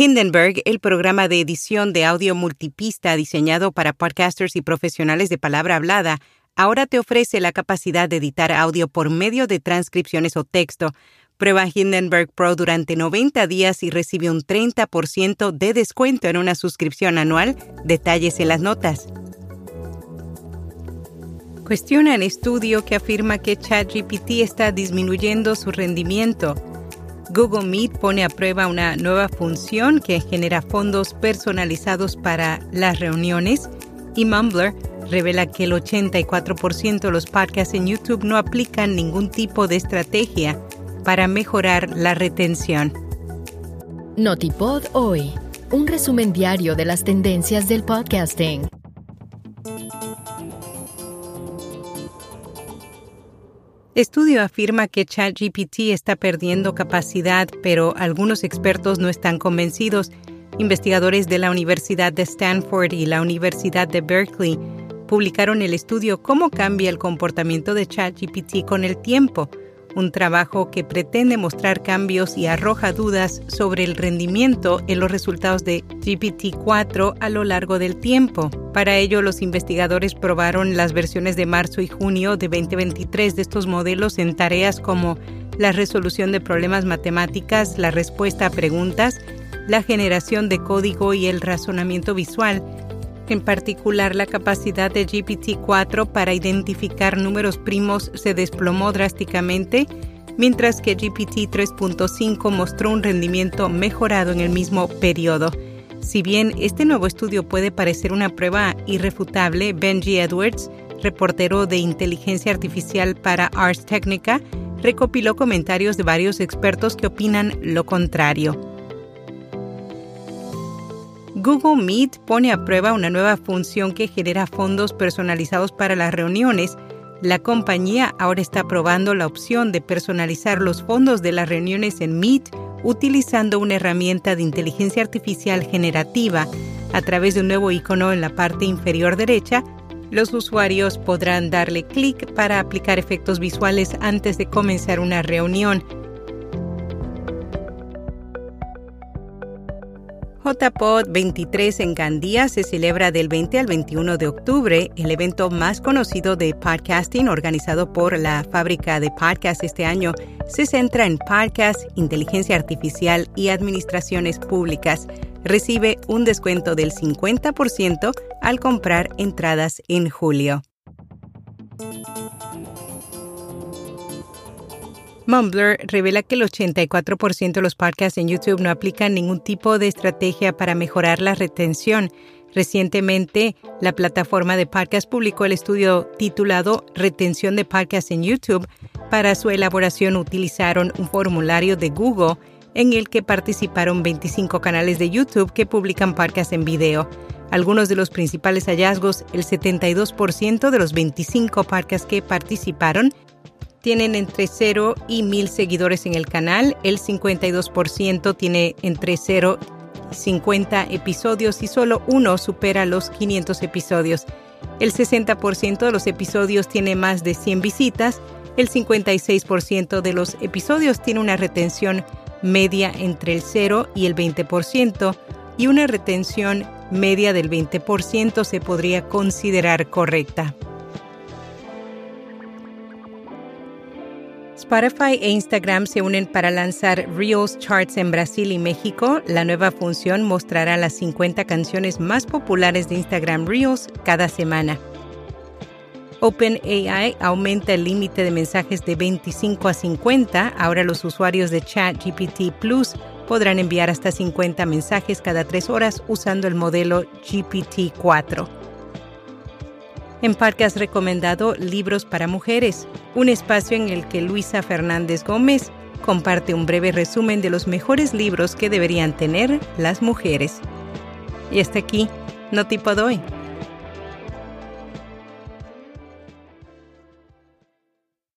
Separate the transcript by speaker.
Speaker 1: Hindenburg, el programa de edición de audio multipista diseñado para podcasters y profesionales de palabra hablada, ahora te ofrece la capacidad de editar audio por medio de transcripciones o texto. Prueba Hindenburg Pro durante 90 días y recibe un 30% de descuento en una suscripción anual. Detalles en las notas. Cuestionan estudio que afirma que ChatGPT está disminuyendo su rendimiento. Google Meet pone a prueba una nueva función que genera fondos personalizados para las reuniones y Mumbler revela que el 84% de los podcasts en YouTube no aplican ningún tipo de estrategia para mejorar la retención.
Speaker 2: Notipod hoy, un resumen diario de las tendencias del podcasting.
Speaker 1: Estudio afirma que ChatGPT está perdiendo capacidad, pero algunos expertos no están convencidos. Investigadores de la Universidad de Stanford y la Universidad de Berkeley publicaron el estudio Cómo cambia el comportamiento de ChatGPT con el tiempo un trabajo que pretende mostrar cambios y arroja dudas sobre el rendimiento en los resultados de GPT-4 a lo largo del tiempo. Para ello, los investigadores probaron las versiones de marzo y junio de 2023 de estos modelos en tareas como la resolución de problemas matemáticas, la respuesta a preguntas, la generación de código y el razonamiento visual, en particular, la capacidad de GPT-4 para identificar números primos se desplomó drásticamente, mientras que GPT 3.5 mostró un rendimiento mejorado en el mismo periodo. Si bien este nuevo estudio puede parecer una prueba irrefutable, Benji Edwards, reportero de inteligencia artificial para Ars Technica, recopiló comentarios de varios expertos que opinan lo contrario. Google Meet pone a prueba una nueva función que genera fondos personalizados para las reuniones. La compañía ahora está probando la opción de personalizar los fondos de las reuniones en Meet utilizando una herramienta de inteligencia artificial generativa. A través de un nuevo icono en la parte inferior derecha, los usuarios podrán darle clic para aplicar efectos visuales antes de comenzar una reunión. JPod 23 en Gandía se celebra del 20 al 21 de octubre, el evento más conocido de podcasting organizado por la fábrica de podcast este año. Se centra en podcast, inteligencia artificial y administraciones públicas. Recibe un descuento del 50% al comprar entradas en julio. Mumbler revela que el 84% de los podcasts en YouTube no aplican ningún tipo de estrategia para mejorar la retención. Recientemente, la plataforma de podcast publicó el estudio titulado Retención de podcasts en YouTube. Para su elaboración utilizaron un formulario de Google en el que participaron 25 canales de YouTube que publican podcasts en video. Algunos de los principales hallazgos, el 72% de los 25 podcasts que participaron tienen entre 0 y 1000 seguidores en el canal, el 52% tiene entre 0 y 50 episodios y solo uno supera los 500 episodios. El 60% de los episodios tiene más de 100 visitas, el 56% de los episodios tiene una retención media entre el 0 y el 20% y una retención media del 20% se podría considerar correcta. Spotify e Instagram se unen para lanzar Reels Charts en Brasil y México. La nueva función mostrará las 50 canciones más populares de Instagram Reels cada semana. OpenAI aumenta el límite de mensajes de 25 a 50. Ahora los usuarios de ChatGPT Plus podrán enviar hasta 50 mensajes cada tres horas usando el modelo GPT-4. En Parque has recomendado Libros para Mujeres, un espacio en el que Luisa Fernández Gómez comparte un breve resumen de los mejores libros que deberían tener las mujeres. Y hasta aquí, no tipo doy.